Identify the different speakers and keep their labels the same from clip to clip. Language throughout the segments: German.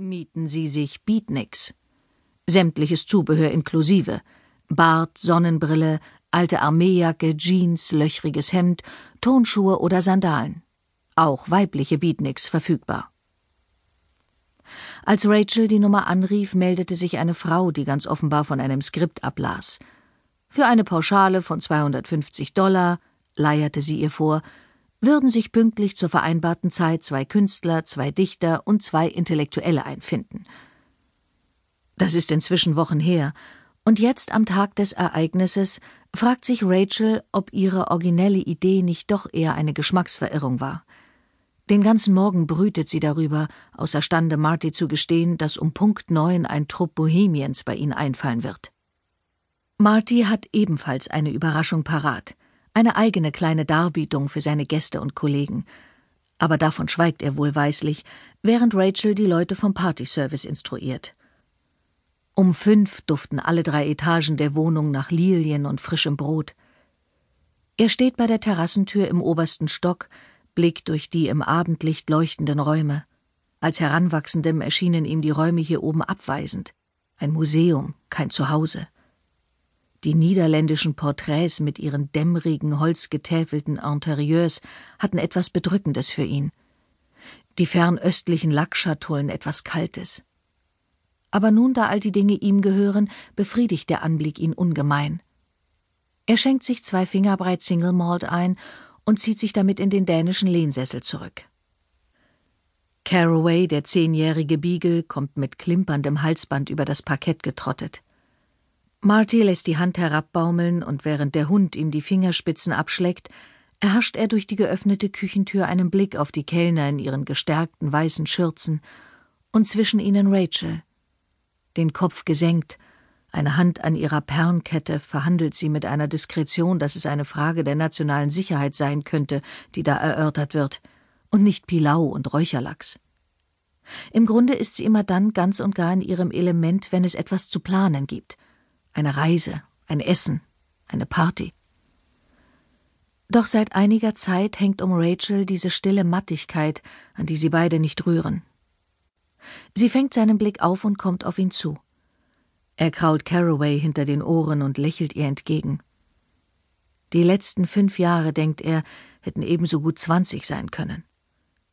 Speaker 1: mieten sie sich Beatniks. Sämtliches Zubehör inklusive. Bart, Sonnenbrille, alte Armeejacke, Jeans, löchriges Hemd, Turnschuhe oder Sandalen. Auch weibliche Beatniks verfügbar. Als Rachel die Nummer anrief, meldete sich eine Frau, die ganz offenbar von einem Skript ablas. Für eine Pauschale von 250 Dollar, leierte sie ihr vor, würden sich pünktlich zur vereinbarten Zeit zwei Künstler, zwei Dichter und zwei Intellektuelle einfinden. Das ist inzwischen Wochen her, und jetzt am Tag des Ereignisses fragt sich Rachel, ob ihre originelle Idee nicht doch eher eine Geschmacksverirrung war. Den ganzen Morgen brütet sie darüber, außerstande Marty zu gestehen, dass um Punkt neun ein Trupp Bohemiens bei ihnen einfallen wird. Marty hat ebenfalls eine Überraschung parat, eine eigene kleine Darbietung für seine Gäste und Kollegen. Aber davon schweigt er wohlweislich, während Rachel die Leute vom Partyservice instruiert. Um fünf duften alle drei Etagen der Wohnung nach Lilien und frischem Brot. Er steht bei der Terrassentür im obersten Stock, blickt durch die im Abendlicht leuchtenden Räume. Als Heranwachsendem erschienen ihm die Räume hier oben abweisend. Ein Museum, kein Zuhause. Die niederländischen Porträts mit ihren dämmerigen, holzgetäfelten Interieurs hatten etwas Bedrückendes für ihn. Die fernöstlichen Lackschatullen etwas Kaltes. Aber nun, da all die Dinge ihm gehören, befriedigt der Anblick ihn ungemein. Er schenkt sich zwei Finger breit Single Malt ein und zieht sich damit in den dänischen Lehnsessel zurück. Caraway, der zehnjährige Beagle, kommt mit klimperndem Halsband über das Parkett getrottet. Marty lässt die Hand herabbaumeln und während der Hund ihm die Fingerspitzen abschleckt, erhascht er durch die geöffnete Küchentür einen Blick auf die Kellner in ihren gestärkten weißen Schürzen und zwischen ihnen Rachel. Den Kopf gesenkt, eine Hand an ihrer Perlenkette, verhandelt sie mit einer Diskretion, dass es eine Frage der nationalen Sicherheit sein könnte, die da erörtert wird, und nicht Pilau und Räucherlachs. Im Grunde ist sie immer dann ganz und gar in ihrem Element, wenn es etwas zu planen gibt – eine Reise, ein Essen, eine Party. Doch seit einiger Zeit hängt um Rachel diese stille Mattigkeit, an die sie beide nicht rühren. Sie fängt seinen Blick auf und kommt auf ihn zu. Er kraut Caraway hinter den Ohren und lächelt ihr entgegen. Die letzten fünf Jahre, denkt er, hätten ebenso gut zwanzig sein können.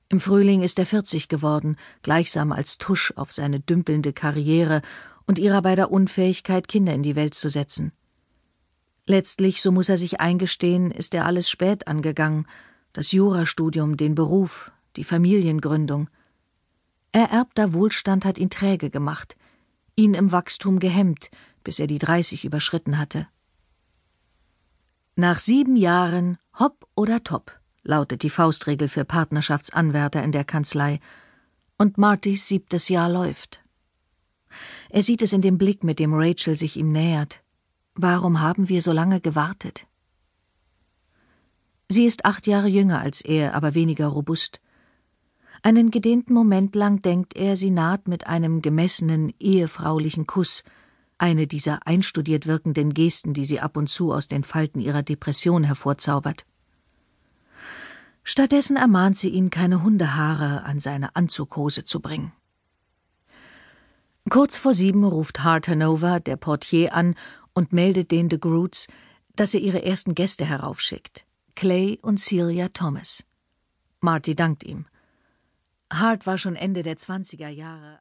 Speaker 1: Im Frühling ist er vierzig geworden, gleichsam als Tusch auf seine dümpelnde Karriere und ihrer beider Unfähigkeit, Kinder in die Welt zu setzen. Letztlich, so muss er sich eingestehen, ist er alles spät angegangen, das Jurastudium, den Beruf, die Familiengründung. Ererbter Wohlstand hat ihn träge gemacht, ihn im Wachstum gehemmt, bis er die dreißig überschritten hatte. Nach sieben Jahren hopp oder top, lautet die Faustregel für Partnerschaftsanwärter in der Kanzlei, und Martys siebtes Jahr läuft. Er sieht es in dem Blick, mit dem Rachel sich ihm nähert. Warum haben wir so lange gewartet? Sie ist acht Jahre jünger als er, aber weniger robust. Einen gedehnten Moment lang denkt er, sie naht mit einem gemessenen, ehefraulichen Kuss, eine dieser einstudiert wirkenden Gesten, die sie ab und zu aus den Falten ihrer Depression hervorzaubert. Stattdessen ermahnt sie ihn, keine Hundehaare an seine Anzughose zu bringen. Kurz vor sieben ruft Hart Hanover, der Portier, an und meldet den de Groots, dass er ihre ersten Gäste heraufschickt: Clay und Celia Thomas. Marty dankt ihm. Hart war schon Ende der 20er Jahre